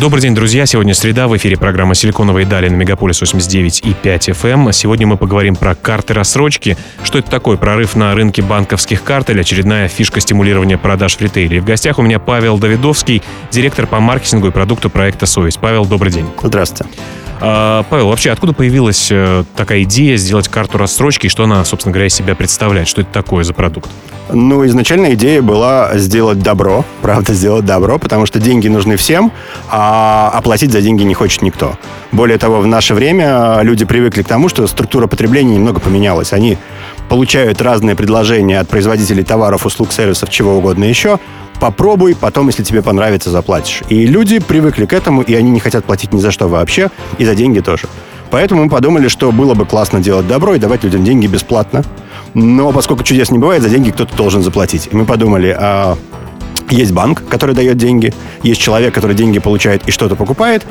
Добрый день, друзья. Сегодня среда. В эфире программа «Силиконовые дали» на Мегаполис 89 и 5 FM. Сегодня мы поговорим про карты рассрочки. Что это такое? Прорыв на рынке банковских карт или очередная фишка стимулирования продаж в ритейле? И в гостях у меня Павел Давидовский, директор по маркетингу и продукту проекта «Совесть». Павел, добрый день. Здравствуйте. А, Павел, вообще откуда появилась э, такая идея сделать карту рассрочки и что она, собственно говоря, из себя представляет? Что это такое за продукт? Ну, изначально идея была сделать добро, правда, сделать добро, потому что деньги нужны всем, а оплатить за деньги не хочет никто. Более того, в наше время люди привыкли к тому, что структура потребления немного поменялась. Они получают разные предложения от производителей товаров, услуг, сервисов, чего угодно еще. Попробуй, потом, если тебе понравится, заплатишь. И люди привыкли к этому, и они не хотят платить ни за что вообще, и за деньги тоже. Поэтому мы подумали, что было бы классно делать добро и давать людям деньги бесплатно. Но поскольку чудес не бывает, за деньги кто-то должен заплатить. И мы подумали, а есть банк, который дает деньги, есть человек, который деньги получает и что-то покупает,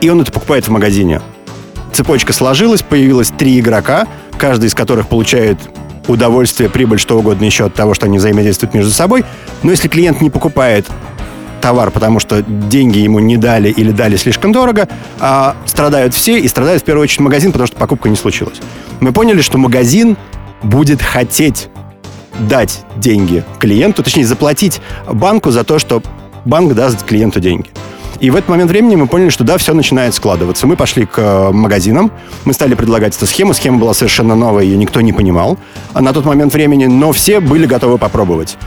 и он это покупает в магазине. Цепочка сложилась, появилось три игрока, каждый из которых получает удовольствие, прибыль, что угодно еще от того, что они взаимодействуют между собой. Но если клиент не покупает товар, потому что деньги ему не дали или дали слишком дорого, а страдают все, и страдает в первую очередь магазин, потому что покупка не случилась. Мы поняли, что магазин будет хотеть дать деньги клиенту, точнее заплатить банку за то, что банк даст клиенту деньги. И в этот момент времени мы поняли, что да, все начинает складываться. Мы пошли к э, магазинам, мы стали предлагать эту схему. Схема была совершенно новая, ее никто не понимал а на тот момент времени, но все были готовы попробовать.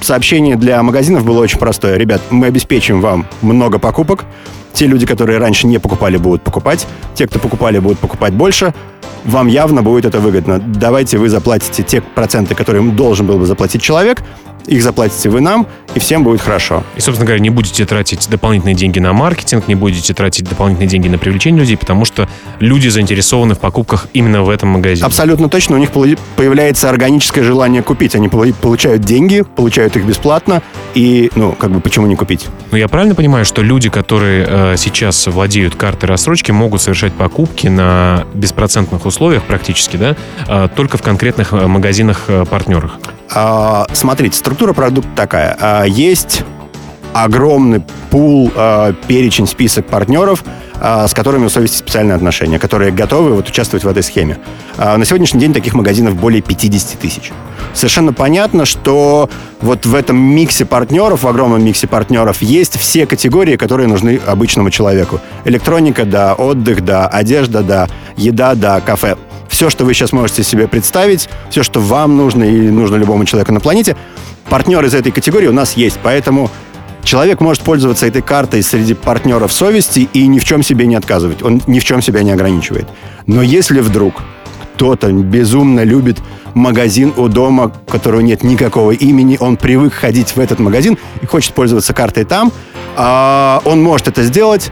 Сообщение для магазинов было очень простое. Ребят, мы обеспечим вам много покупок. Те люди, которые раньше не покупали, будут покупать. Те, кто покупали, будут покупать больше вам явно будет это выгодно. Давайте вы заплатите те проценты, которые должен был бы заплатить человек, их заплатите вы нам, и всем будет хорошо. И, собственно говоря, не будете тратить дополнительные деньги на маркетинг, не будете тратить дополнительные деньги на привлечение людей, потому что люди заинтересованы в покупках именно в этом магазине. Абсолютно точно. У них появляется органическое желание купить. Они получают деньги, получают их бесплатно, и, ну, как бы, почему не купить? Ну, я правильно понимаю, что люди, которые э, сейчас владеют картой рассрочки, могут совершать покупки на беспроцентных условиях практически, да, э, только в конкретных э, магазинах-партнерах? Э, а, смотрите, структура продукта такая. А, есть огромный пул, а, перечень, список партнеров, с которыми у совести специальные отношения, которые готовы вот участвовать в этой схеме. На сегодняшний день таких магазинов более 50 тысяч. Совершенно понятно, что вот в этом миксе партнеров, в огромном миксе партнеров, есть все категории, которые нужны обычному человеку. Электроника, да, отдых, да, одежда, да, еда, да, кафе все, что вы сейчас можете себе представить, все, что вам нужно и нужно любому человеку на планете, партнер из этой категории у нас есть. Поэтому человек может пользоваться этой картой среди партнеров совести и ни в чем себе не отказывать. Он ни в чем себя не ограничивает. Но если вдруг кто-то безумно любит магазин у дома, у которого нет никакого имени, он привык ходить в этот магазин и хочет пользоваться картой там, а он может это сделать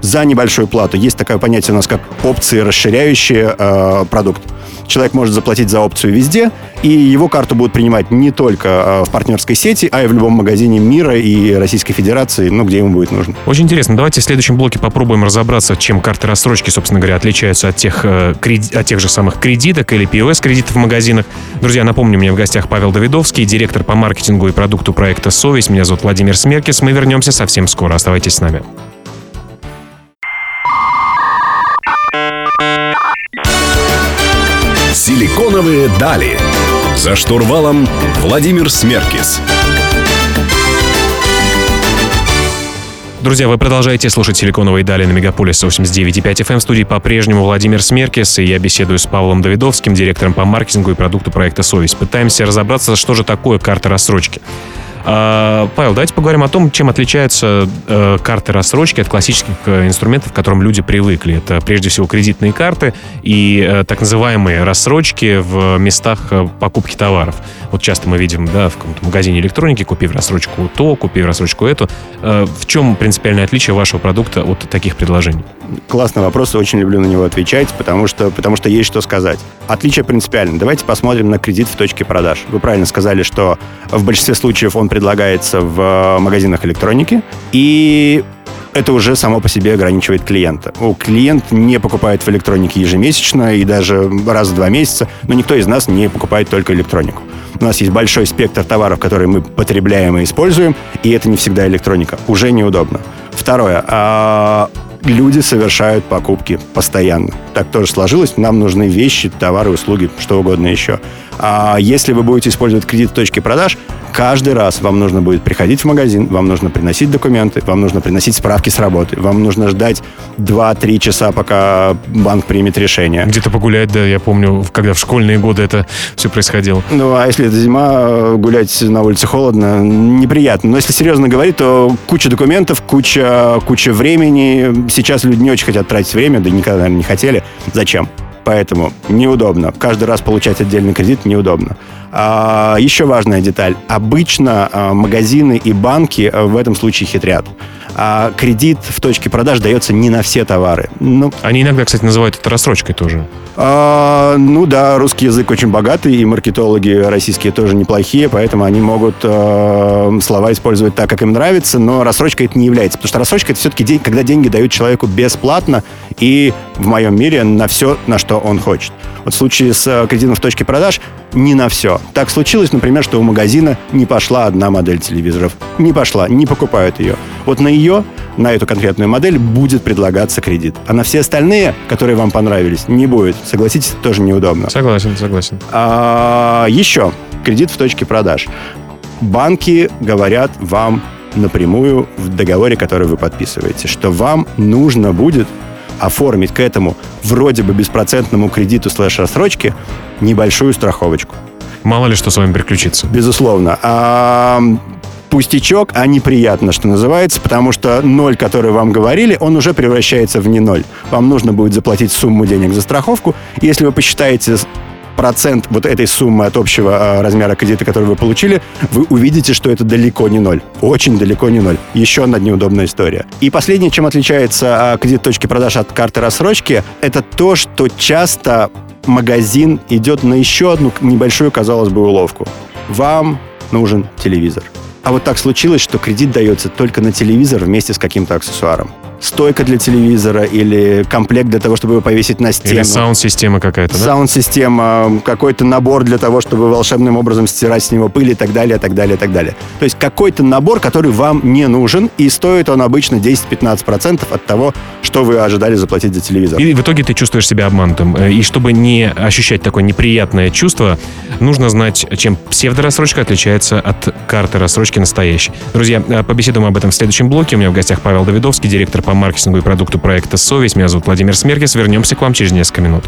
за небольшую плату. Есть такое понятие у нас, как опции, расширяющие э, продукт. Человек может заплатить за опцию везде, и его карту будут принимать не только э, в партнерской сети, а и в любом магазине мира и Российской Федерации, ну, где ему будет нужно. Очень интересно. Давайте в следующем блоке попробуем разобраться, чем карты рассрочки, собственно говоря, отличаются от тех, э, от тех же самых кредиток или POS-кредитов в магазинах. Друзья, напомню, у меня в гостях Павел Давидовский, директор по маркетингу и продукту проекта «Совесть». Меня зовут Владимир Смеркис. Мы вернемся совсем скоро. Оставайтесь с нами. Силиконовые дали. За штурвалом Владимир Смеркис. Друзья, вы продолжаете слушать «Силиконовые дали» на Мегаполис 89.5 FM. В студии по-прежнему Владимир Смеркис, и я беседую с Павлом Давидовским, директором по маркетингу и продукту проекта «Совесть». Пытаемся разобраться, что же такое карта рассрочки. А, Павел, давайте поговорим о том, чем отличаются э, карты рассрочки от классических э, инструментов, к которым люди привыкли. Это прежде всего кредитные карты и э, так называемые рассрочки в местах покупки товаров. Вот часто мы видим, да, в каком-то магазине электроники, купив рассрочку то, купив рассрочку эту. В чем принципиальное отличие вашего продукта от таких предложений? Классный вопрос, очень люблю на него отвечать, потому что, потому что есть что сказать. Отличие принципиально. Давайте посмотрим на кредит в точке продаж. Вы правильно сказали, что в большинстве случаев он предлагается в магазинах электроники, и это уже само по себе ограничивает клиента. У клиент не покупает в электронике ежемесячно и даже раз в два месяца, но никто из нас не покупает только электронику. У нас есть большой спектр товаров, которые мы потребляем и используем, и это не всегда электроника. Уже неудобно. Второе. Люди совершают покупки постоянно. Так тоже сложилось. Нам нужны вещи, товары, услуги, что угодно еще. А если вы будете использовать кредит в точке продаж, каждый раз вам нужно будет приходить в магазин, вам нужно приносить документы, вам нужно приносить справки с работы, вам нужно ждать 2-3 часа, пока банк примет решение. Где-то погулять, да, я помню, когда в школьные годы это все происходило. Ну, а если это зима, гулять на улице холодно, неприятно. Но если серьезно говорить, то куча документов, куча, куча времени. Сейчас люди не очень хотят тратить время, да никогда, наверное, не хотели. Зачем? Поэтому неудобно. Каждый раз получать отдельный кредит неудобно. А, еще важная деталь. Обычно а, магазины и банки а, в этом случае хитрят. А кредит в точке продаж дается не на все товары. Ну, Они иногда, кстати, называют это рассрочкой тоже. А, ну да, русский язык очень богатый, и маркетологи российские тоже неплохие, поэтому они могут э, слова использовать так, как им нравится, но рассрочка это не является. Потому что рассрочка это все-таки день, когда деньги дают человеку бесплатно и в моем мире на все, на что он хочет. Вот в случае с э, кредитом в точке продаж не на все. Так случилось, например, что у магазина не пошла одна модель телевизоров. Не пошла, не покупают ее. Вот на ее, на эту конкретную модель будет предлагаться кредит. А на все остальные, которые вам понравились, не будет. Согласитесь, тоже неудобно. Согласен, согласен. А, еще кредит в точке продаж. Банки говорят вам напрямую в договоре, который вы подписываете, что вам нужно будет оформить к этому вроде бы беспроцентному кредиту слэш-рассрочке небольшую страховочку. Мало ли что с вами приключится. Безусловно. А, пустячок, а неприятно, что называется, потому что ноль, который вам говорили, он уже превращается в не ноль. Вам нужно будет заплатить сумму денег за страховку. Если вы посчитаете процент вот этой суммы от общего э, размера кредита, который вы получили, вы увидите, что это далеко не ноль. Очень далеко не ноль. Еще одна неудобная история. И последнее, чем отличается э, кредит точки продаж от карты рассрочки, это то, что часто магазин идет на еще одну небольшую, казалось бы, уловку. Вам нужен телевизор. А вот так случилось, что кредит дается только на телевизор вместе с каким-то аксессуаром стойка для телевизора или комплект для того, чтобы его повесить на стену. Или саунд-система какая-то, да? Саунд-система, какой-то набор для того, чтобы волшебным образом стирать с него пыль и так далее, так далее, так далее. То есть какой-то набор, который вам не нужен, и стоит он обычно 10-15% от того, что вы ожидали заплатить за телевизор. И в итоге ты чувствуешь себя обманутым. Э, и чтобы не ощущать такое неприятное чувство, нужно знать, чем псевдорассрочка отличается от карты рассрочки настоящей. Друзья, э, побеседуем об этом в следующем блоке. У меня в гостях Павел Давидовский, директор по маркетингу и продукту проекта «Совесть». Меня зовут Владимир Смеркис. Вернемся к вам через несколько минут.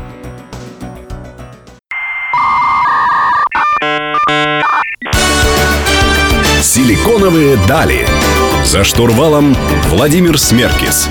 Силиконовые дали. За штурвалом Владимир Смеркис.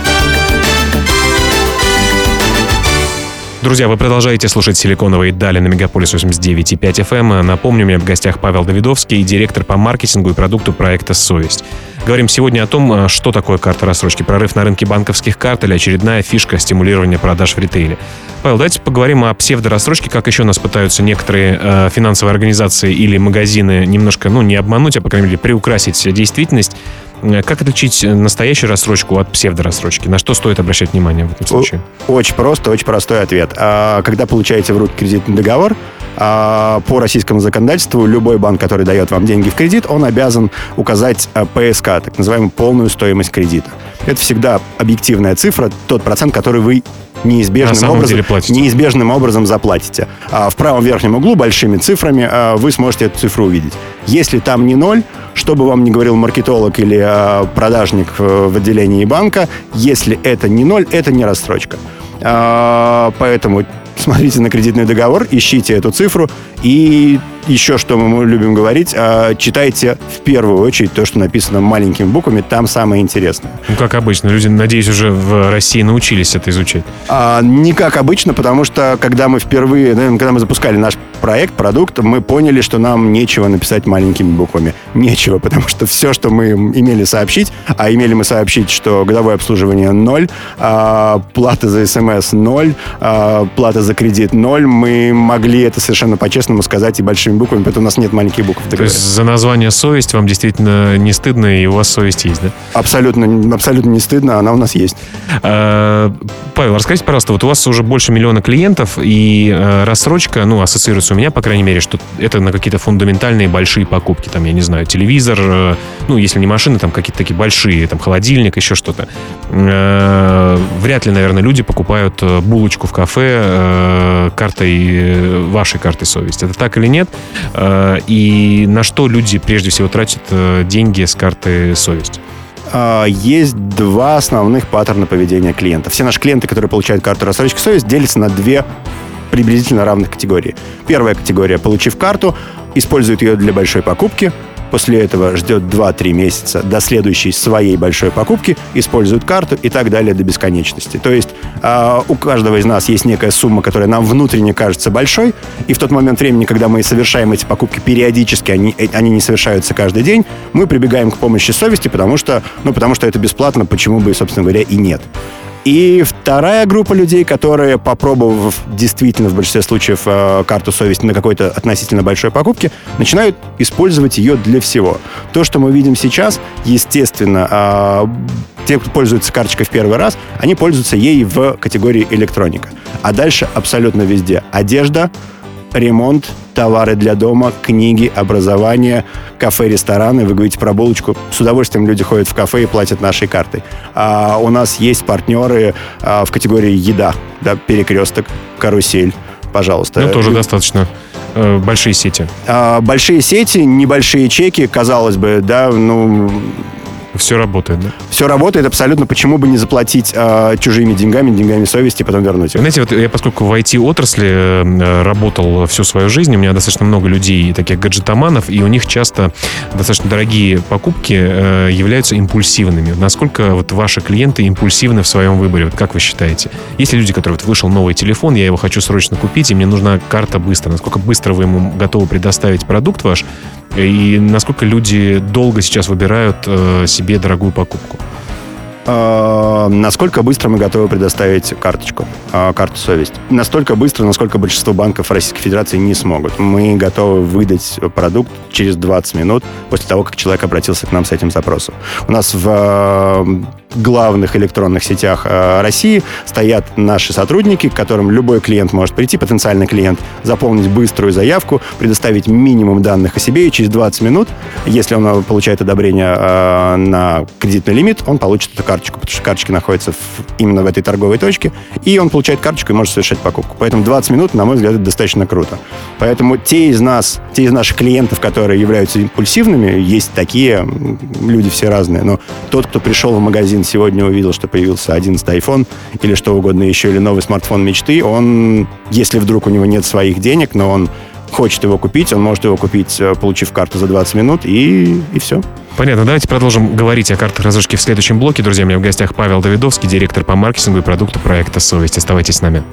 Друзья, вы продолжаете слушать «Силиконовые дали» на Мегаполис 89.5 FM. Напомню, у меня в гостях Павел Давидовский, директор по маркетингу и продукту проекта «Совесть». Говорим сегодня о том, э, что такое карта рассрочки, прорыв на рынке банковских карт или очередная фишка стимулирования продаж в ритейле. Павел, давайте поговорим о псевдорассрочке, как еще нас пытаются некоторые э, финансовые организации или магазины немножко, ну, не обмануть, а, по крайней мере, приукрасить действительность. Э, как отличить настоящую рассрочку от псевдорассрочки? На что стоит обращать внимание в этом случае? Очень просто, очень простой ответ. А, когда получаете в руки кредитный договор, по российскому законодательству любой банк, который дает вам деньги в кредит, он обязан указать а, ПСК, так называемую полную стоимость кредита. Это всегда объективная цифра, тот процент, который вы неизбежным, образом, неизбежным образом заплатите. А в правом верхнем углу большими цифрами а, вы сможете эту цифру увидеть. Если там не ноль, что бы вам ни говорил маркетолог или а, продажник в отделении банка, если это не ноль, это не рассрочка. А, поэтому смотрите на кредитный договор, ищите эту цифру И еще что мы любим говорить, а, читайте в первую очередь то, что написано маленькими буквами, там самое интересное. Ну, как обычно, люди, надеюсь, уже в России научились это изучать. А, не как обычно, потому что когда мы впервые, наверное, когда мы запускали наш проект, продукт, мы поняли, что нам нечего написать маленькими буквами. Нечего, потому что все, что мы имели сообщить, а имели мы сообщить, что годовое обслуживание ноль, а, плата за смс ноль, а, плата за кредит ноль, мы могли это совершенно по-честному сказать и большими буквами, поэтому у нас нет маленьких букв. То есть за название «совесть» вам действительно не стыдно, и у вас совесть есть, да? Абсолютно, абсолютно не стыдно, она у нас есть. А, Павел, расскажите, пожалуйста, вот у вас уже больше миллиона клиентов, и а, рассрочка, ну, ассоциируется у меня, по крайней мере, что это на какие-то фундаментальные большие покупки, там, я не знаю, телевизор, э, ну, если не машины, там какие-то такие большие, там, холодильник, еще что-то. Э, вряд ли, наверное, люди покупают э, булочку в кафе картой, вашей картой совести. Это так или нет? И на что люди прежде всего тратят деньги с карты совесть? А, есть два основных паттерна поведения клиента. Все наши клиенты, которые получают карту рассрочки совесть, делятся на две приблизительно равных категорий. Первая категория, получив карту, использует ее для большой покупки, после этого ждет 2-3 месяца до следующей своей большой покупки, использует карту и так далее до бесконечности. То есть э, у каждого из нас есть некая сумма, которая нам внутренне кажется большой, и в тот момент времени, когда мы совершаем эти покупки периодически, они, э, они не совершаются каждый день, мы прибегаем к помощи совести, потому что, ну, потому что это бесплатно, почему бы, собственно говоря, и нет. И вторая группа людей, которые, попробовав действительно в большинстве случаев э, карту совести на какой-то относительно большой покупке, начинают использовать ее для всего. То, что мы видим сейчас, естественно, э, те, кто пользуется карточкой в первый раз, они пользуются ей в категории электроника. А дальше абсолютно везде. Одежда, ремонт, товары для дома, книги, образование, кафе, рестораны. Вы говорите про булочку. С удовольствием люди ходят в кафе и платят нашей картой. А у нас есть партнеры а, в категории еда. Да, перекресток, карусель. Пожалуйста. Ну, тоже достаточно э, большие сети. А, большие сети, небольшие чеки, казалось бы, да, ну, все работает, да? Все работает абсолютно. Почему бы не заплатить э, чужими деньгами, деньгами совести, и потом вернуть их? Знаете, вот я поскольку в IT-отрасли э, работал всю свою жизнь, у меня достаточно много людей, таких гаджетоманов, и у них часто достаточно дорогие покупки э, являются импульсивными. Насколько вот ваши клиенты импульсивны в своем выборе? Вот как вы считаете? Есть ли люди, которые вот вышел новый телефон, я его хочу срочно купить, и мне нужна карта быстро. Насколько быстро вы ему готовы предоставить продукт ваш, и насколько люди долго сейчас выбирают э, себе дорогую покупку? Э, насколько быстро мы готовы предоставить карточку, э, карту совесть? Настолько быстро, насколько большинство банков Российской Федерации не смогут. Мы готовы выдать продукт через 20 минут после того, как человек обратился к нам с этим запросом. У нас в э, главных электронных сетях э, России стоят наши сотрудники, к которым любой клиент может прийти, потенциальный клиент, заполнить быструю заявку, предоставить минимум данных о себе, и через 20 минут, если он получает одобрение э, на кредитный лимит, он получит эту карточку, потому что карточки находятся в, именно в этой торговой точке, и он получает карточку и может совершать покупку. Поэтому 20 минут, на мой взгляд, это достаточно круто. Поэтому те из нас, те из наших клиентов, которые являются импульсивными, есть такие, люди все разные, но тот, кто пришел в магазин сегодня увидел, что появился 11 iPhone или что угодно еще, или новый смартфон мечты, он, если вдруг у него нет своих денег, но он хочет его купить, он может его купить, э, получив карту за 20 минут, и, и все. Понятно. Давайте продолжим говорить о картах разрушки в следующем блоке. Друзья, у меня в гостях Павел Давидовский, директор по маркетингу и продукту проекта «Совесть». Оставайтесь с нами.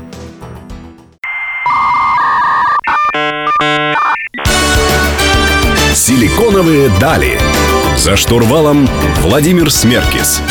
Силиконовые дали. За штурвалом Владимир Смеркис.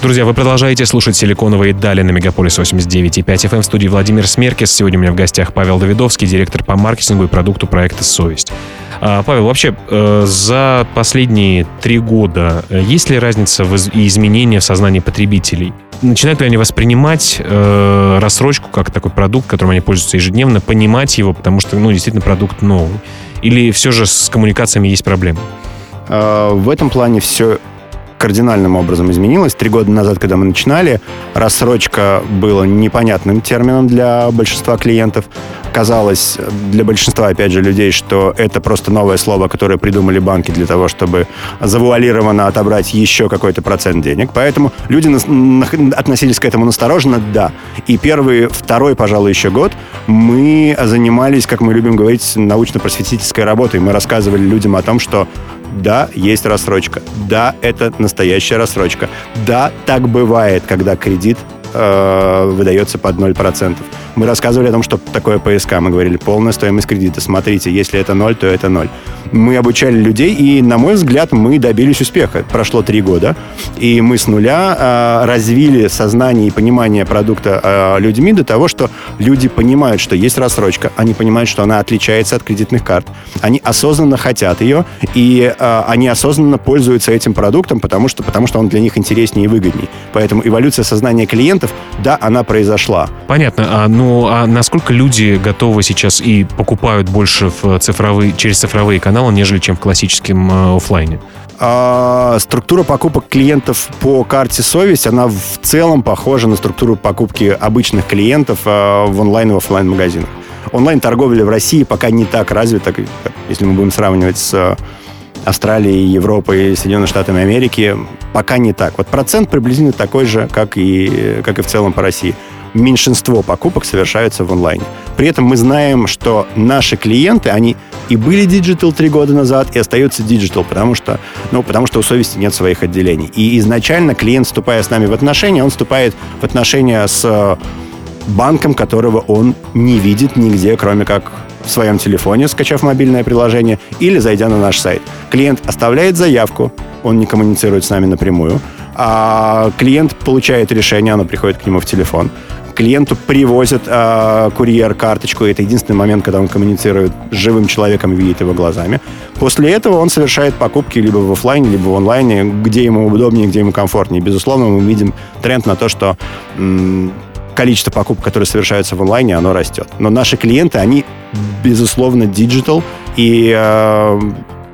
Друзья, вы продолжаете слушать «Силиконовые дали» на Мегаполис 89.5 FM в студии Владимир Смеркис. Сегодня у меня в гостях Павел Давидовский, директор по маркетингу и продукту проекта «Совесть». А, Павел, вообще, э, за последние три года э, есть ли разница в изменения в сознании потребителей? Начинают ли они воспринимать э, рассрочку как такой продукт, которым они пользуются ежедневно, понимать его, потому что, ну, действительно, продукт новый? Или все же с коммуникациями есть проблемы? А, в этом плане все кардинальным образом изменилось. Три года назад, когда мы начинали, рассрочка была непонятным термином для большинства клиентов. казалось для большинства, опять же, людей, что это просто новое слово, которое придумали банки для того, чтобы завуалированно отобрать еще какой-то процент денег. Поэтому люди относились к этому настороженно, да. И первый, второй, пожалуй, еще год мы занимались, как мы любим говорить, научно-просветительской работой. Мы рассказывали людям о том, что да, есть рассрочка. Да, это настоящая рассрочка. Да, так бывает, когда кредит э, выдается под 0%. Мы рассказывали о том, что такое ПСК. Мы говорили, полная стоимость кредита. Смотрите, если это ноль, то это ноль. Мы обучали людей, и, на мой взгляд, мы добились успеха. Прошло три года, и мы с нуля э, развили сознание и понимание продукта э, людьми до того, что люди понимают, что есть рассрочка, они понимают, что она отличается от кредитных карт. Они осознанно хотят ее, и э, они осознанно пользуются этим продуктом, потому что, потому что он для них интереснее и выгоднее. Поэтому эволюция сознания клиентов, да, она произошла. Понятно. А, ну, а насколько люди готовы сейчас и покупают больше в цифровые, через цифровые каналы, нежели чем в классическом э, офлайне? А, структура покупок клиентов по карте «Совесть», она в целом похожа на структуру покупки обычных клиентов а, в онлайн и офлайн магазинах. Онлайн-торговля в России пока не так развита, если мы будем сравнивать с Австралией, Европой, Соединенными Штатами Америки, пока не так. Вот процент приблизительно такой же, как и, как и в целом по России меньшинство покупок совершаются в онлайне. При этом мы знаем, что наши клиенты, они и были digital три года назад, и остаются digital, потому что, ну, потому что у совести нет своих отделений. И изначально клиент, вступая с нами в отношения, он вступает в отношения с э, банком, которого он не видит нигде, кроме как в своем телефоне, скачав мобильное приложение, или зайдя на наш сайт. Клиент оставляет заявку, он не коммуницирует с нами напрямую, а клиент получает решение, оно приходит к нему в телефон клиенту привозят э, курьер карточку. Это единственный момент, когда он коммуницирует с живым человеком и видит его глазами. После этого он совершает покупки либо в офлайне, либо в онлайне, где ему удобнее, где ему комфортнее. Безусловно, мы видим тренд на то, что м- количество покупок, которые совершаются в онлайне, оно растет. Но наши клиенты, они, безусловно, диджитал, и э,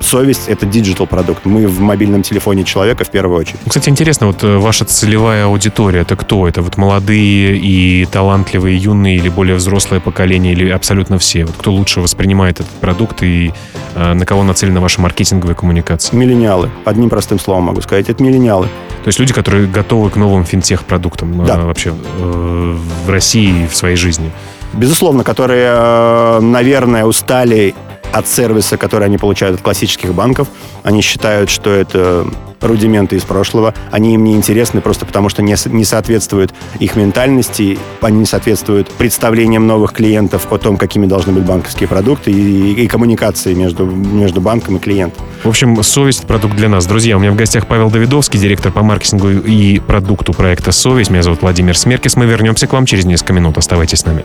совесть — это диджитал продукт. Мы в мобильном телефоне человека в первую очередь. Кстати, интересно, вот э, ваша целевая аудитория, это кто? Это вот молодые и талантливые, юные или более взрослое поколение, или абсолютно все? Вот кто лучше воспринимает этот продукт и э, на кого нацелена ваша маркетинговая коммуникация? Миллениалы. Одним простым словом могу сказать. Это миллениалы. То есть люди, которые готовы к новым финтех-продуктам да. э, вообще э, в России и в своей жизни? Безусловно, которые, э, наверное, устали от сервиса, который они получают от классических банков. Они считают, что это рудименты из прошлого. Они им не интересны просто потому, что не, не соответствуют их ментальности, они не соответствуют представлениям новых клиентов о том, какими должны быть банковские продукты и, и коммуникации между, между банком и клиентом. В общем, совесть – продукт для нас. Друзья, у меня в гостях Павел Давидовский, директор по маркетингу и продукту проекта «Совесть». Меня зовут Владимир Смеркис. Мы вернемся к вам через несколько минут. Оставайтесь с нами.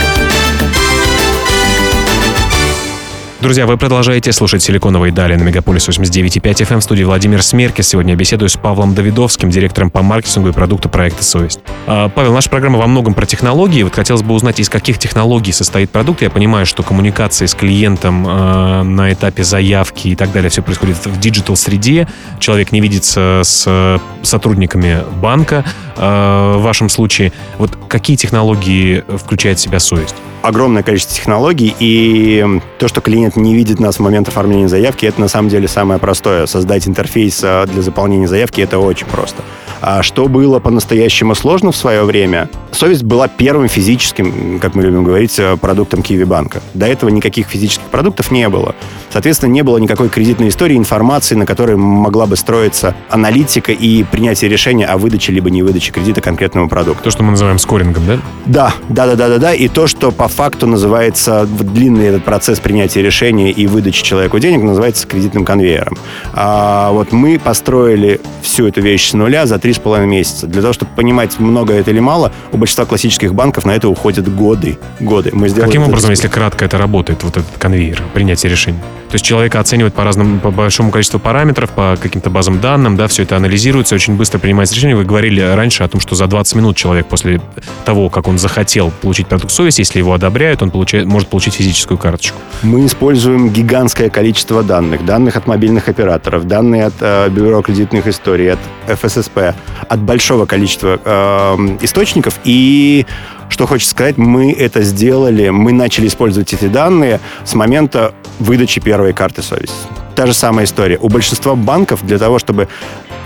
Друзья, вы продолжаете слушать «Силиконовые дали» на Мегаполис 89.5 FM в студии Владимир Смеркис. Сегодня беседую с Павлом Давидовским, директором по маркетингу и продукту проекта «Совесть». А, Павел, наша программа во многом про технологии. Вот хотелось бы узнать, из каких технологий состоит продукт. Я понимаю, что коммуникация с клиентом э, на этапе заявки и так далее все происходит в диджитал-среде. Человек не видится с сотрудниками банка. Э, в вашем случае, вот какие технологии включает в себя «Совесть»? Огромное количество технологий, и то, что клиент не видит нас в момент оформления заявки, это на самом деле самое простое. Создать интерфейс а, для заполнения заявки — это очень просто. А что было по-настоящему сложно в свое время? Совесть была первым физическим, как мы любим говорить, э, продуктом Киви банка. До этого никаких физических продуктов не было. Соответственно, не было никакой кредитной истории, информации, на которой могла бы строиться аналитика и принятие решения о выдаче либо не выдаче кредита конкретному продукту. То, что мы называем скорингом, да? Да, да, да, да, да, да. И то, что по факту называется длинный этот процесс принятия решения и выдачи человеку денег, называется кредитным конвейером. А вот мы построили всю эту вещь с нуля за три с половиной месяца. Для того, чтобы понимать, много это или мало, у большинства классических банков на это уходят годы. Годы. Мы Каким образом, если кратко это работает, вот этот конвейер, принятие решений? То есть человека оценивают по разным, по большому количеству параметров, по каким-то базам данным, да, все это анализируется, очень быстро принимается решение. Вы говорили раньше о том, что за 20 минут человек после того, как он захотел получить продукт совесть, если его одобряют, он получает, может получить физическую карточку. Мы используем гигантское количество данных. Данных от мобильных операторов, данные от э, Бюро кредитных историй, от ФССП, от большого количества э, источников. И что хочется сказать, мы это сделали, мы начали использовать эти данные с момента выдачи первой карты совести. Та же самая история. У большинства банков для того, чтобы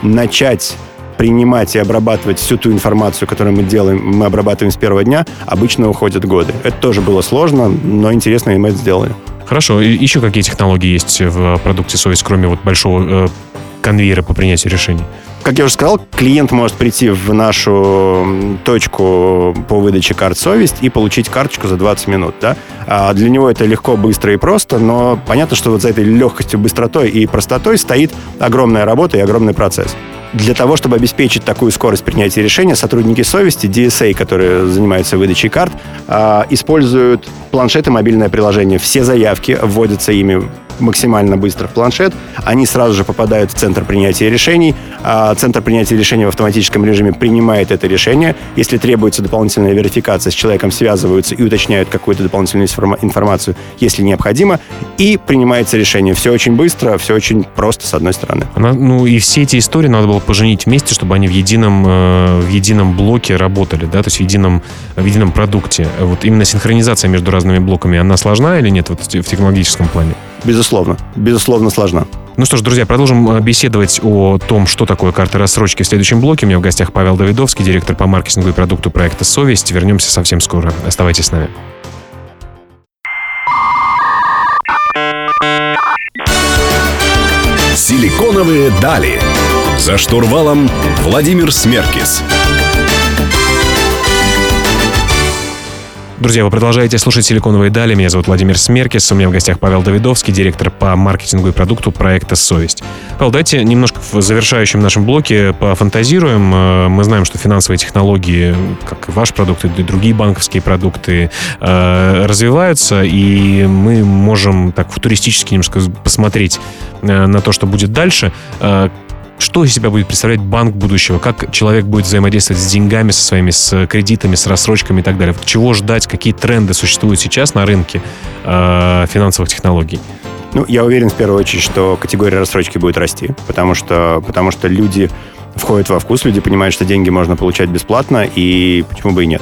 начать принимать и обрабатывать всю ту информацию, которую мы делаем, мы обрабатываем с первого дня, обычно уходят годы. Это тоже было сложно, но интересно, и мы это сделали. Хорошо. И еще какие технологии есть в продукте совесть, кроме вот большого э, конвейера по принятию решений? Как я уже сказал, клиент может прийти в нашу точку по выдаче карт совесть и получить карточку за 20 минут. Да? А для него это легко, быстро и просто, но понятно, что вот за этой легкостью, быстротой и простотой стоит огромная работа и огромный процесс. Для того, чтобы обеспечить такую скорость принятия решения, сотрудники совести, DSA, которые занимаются выдачей карт, а, используют планшет и мобильное приложение. Все заявки вводятся ими максимально быстро в планшет, они сразу же попадают в центр принятия решений. А центр принятия решений в автоматическом режиме принимает это решение. Если требуется дополнительная верификация, с человеком связываются и уточняют какую-то дополнительную информацию, если необходимо, и принимается решение. Все очень быстро, все очень просто, с одной стороны. Она, ну и все эти истории надо было поженить вместе, чтобы они в едином, э, в едином блоке работали, да, то есть в едином, в едином продукте. Вот именно синхронизация между разными блоками, она сложна или нет вот в технологическом плане? Безусловно. Безусловно, сложна. Ну что ж, друзья, продолжим э, беседовать о том, что такое карта рассрочки в следующем блоке. У меня в гостях Павел Давидовский, директор по маркетингу и продукту проекта «Совесть». Вернемся совсем скоро. Оставайтесь с нами. Силиконовые дали. За штурвалом Владимир Смеркис. Друзья, вы продолжаете слушать «Силиконовые дали». Меня зовут Владимир Смеркис. У меня в гостях Павел Давидовский, директор по маркетингу и продукту проекта «Совесть». Павел, давайте немножко в завершающем нашем блоке пофантазируем. Э, мы знаем, что финансовые технологии, как и ваш продукт, и другие банковские продукты, э, развиваются, и мы можем так футуристически немножко посмотреть э, на то, что будет дальше. Что из себя будет представлять банк будущего? Как человек будет взаимодействовать с деньгами, со своими, с кредитами, с рассрочками и так далее? Чего ждать? Какие тренды существуют сейчас на рынке э, финансовых технологий? Ну, я уверен в первую очередь, что категория рассрочки будет расти, потому что, потому что люди входят во вкус, люди понимают, что деньги можно получать бесплатно, и почему бы и нет.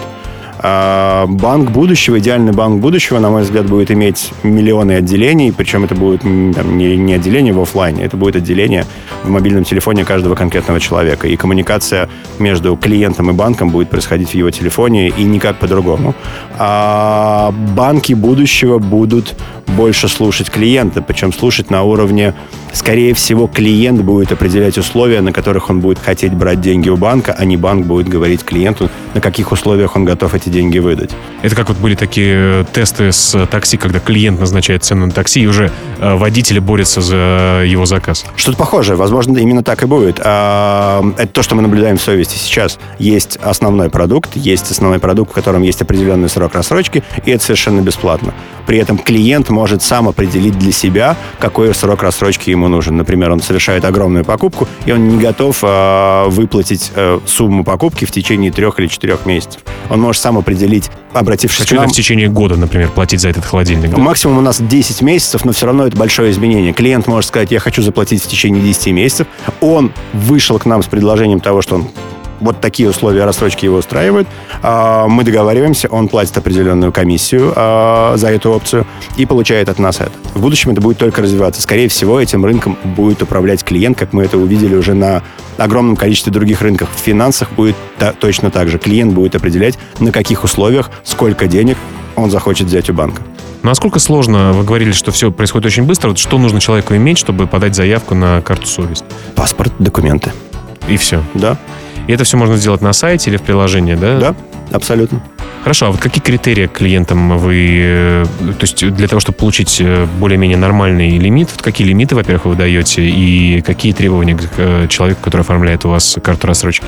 А, банк будущего, идеальный банк будущего, на мой взгляд, будет иметь миллионы отделений, причем это будет там, не, не отделение в офлайне, это будет отделение в мобильном телефоне каждого конкретного человека. И коммуникация между клиентом и банком будет происходить в его телефоне и никак по-другому. А банки будущего будут больше слушать клиента, причем слушать на уровне, скорее всего, клиент будет определять условия, на которых он будет хотеть брать деньги у банка, а не банк будет говорить клиенту, на каких условиях он готов эти деньги выдать. Это как вот были такие э, тесты с такси, когда клиент назначает цену на такси, и уже э, водители борются за его заказ. Что-то похожее. Возможно, именно так и будет. А, это то, что мы наблюдаем в совести сейчас. Есть основной продукт, есть основной продукт, в котором есть определенный срок рассрочки, и это совершенно бесплатно. При этом клиент может сам определить для себя, какой срок рассрочки ему нужен. Например, он совершает огромную покупку, и он не готов э, выплатить э, сумму покупки в течение трех или четырех месяцев. Он может сам определить, обратившись Хочу к нам... в течение года, например, платить за этот холодильник. Да? Максимум у нас 10 месяцев, но все равно это большое изменение. Клиент может сказать, я хочу заплатить в течение 10 месяцев. Он вышел к нам с предложением того, что он вот такие условия рассрочки его устраивают. А, мы договариваемся, он платит определенную комиссию а, за эту опцию и получает от нас это. В будущем это будет только развиваться. Скорее всего, этим рынком будет управлять клиент, как мы это увидели уже на огромном количестве других рынков. В финансах будет точно так же. Клиент будет определять, на каких условиях, сколько денег он захочет взять у банка. Насколько сложно? Вы говорили, что все происходит очень быстро. Вот что нужно человеку иметь, чтобы подать заявку на карту совесть? Паспорт, документы. И все? Да. И это все можно сделать на сайте или в приложении, да? Да, абсолютно. Хорошо, а вот какие критерии клиентам вы... Э, то есть для того, чтобы получить э, более-менее нормальный лимит, вот какие лимиты, во-первых, вы даете, и какие требования к э, человеку, который оформляет у вас карту рассрочки?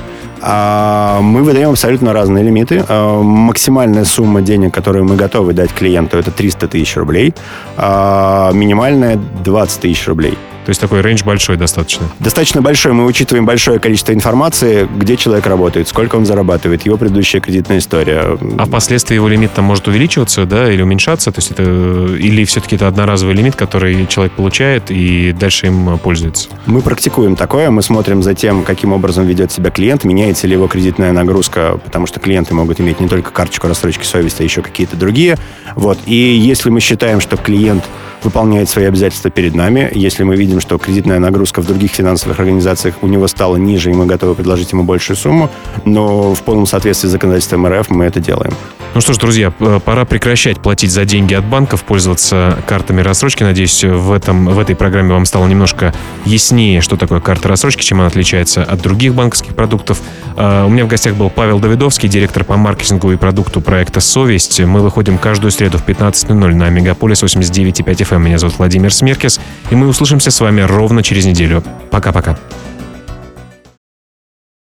А, мы выдаем абсолютно разные лимиты. А, максимальная сумма денег, которую мы готовы дать клиенту, это 300 тысяч рублей. А, минимальная 20 тысяч рублей. То есть такой рейндж большой достаточно. Достаточно большой. Мы учитываем большое количество информации, где человек работает, сколько он зарабатывает, его предыдущая кредитная история. А впоследствии его лимит там может увеличиваться, да, или уменьшаться? То есть это или все-таки это одноразовый лимит, который человек получает и дальше им пользуется? Мы практикуем такое. Мы смотрим за тем, каким образом ведет себя клиент, меняется ли его кредитная нагрузка, потому что клиенты могут иметь не только карточку рассрочки совести, а еще какие-то другие. Вот. И если мы считаем, что клиент выполняет свои обязательства перед нами, если мы видим, что кредитная нагрузка в других финансовых организациях у него стала ниже, и мы готовы предложить ему большую сумму, но в полном соответствии с законодательством РФ мы это делаем. Ну что ж, друзья, пора прекращать платить за деньги от банков, пользоваться картами рассрочки. Надеюсь, в, этом, в этой программе вам стало немножко яснее, что такое карта рассрочки, чем она отличается от других банковских продуктов. А, у меня в гостях был Павел Давидовский, директор по маркетингу и продукту проекта «Совесть». Мы выходим каждую среду в 15.00 на Мегаполис 89.5 FM. Меня зовут Владимир Смеркис, и мы услышимся с вами ровно через неделю. Пока-пока.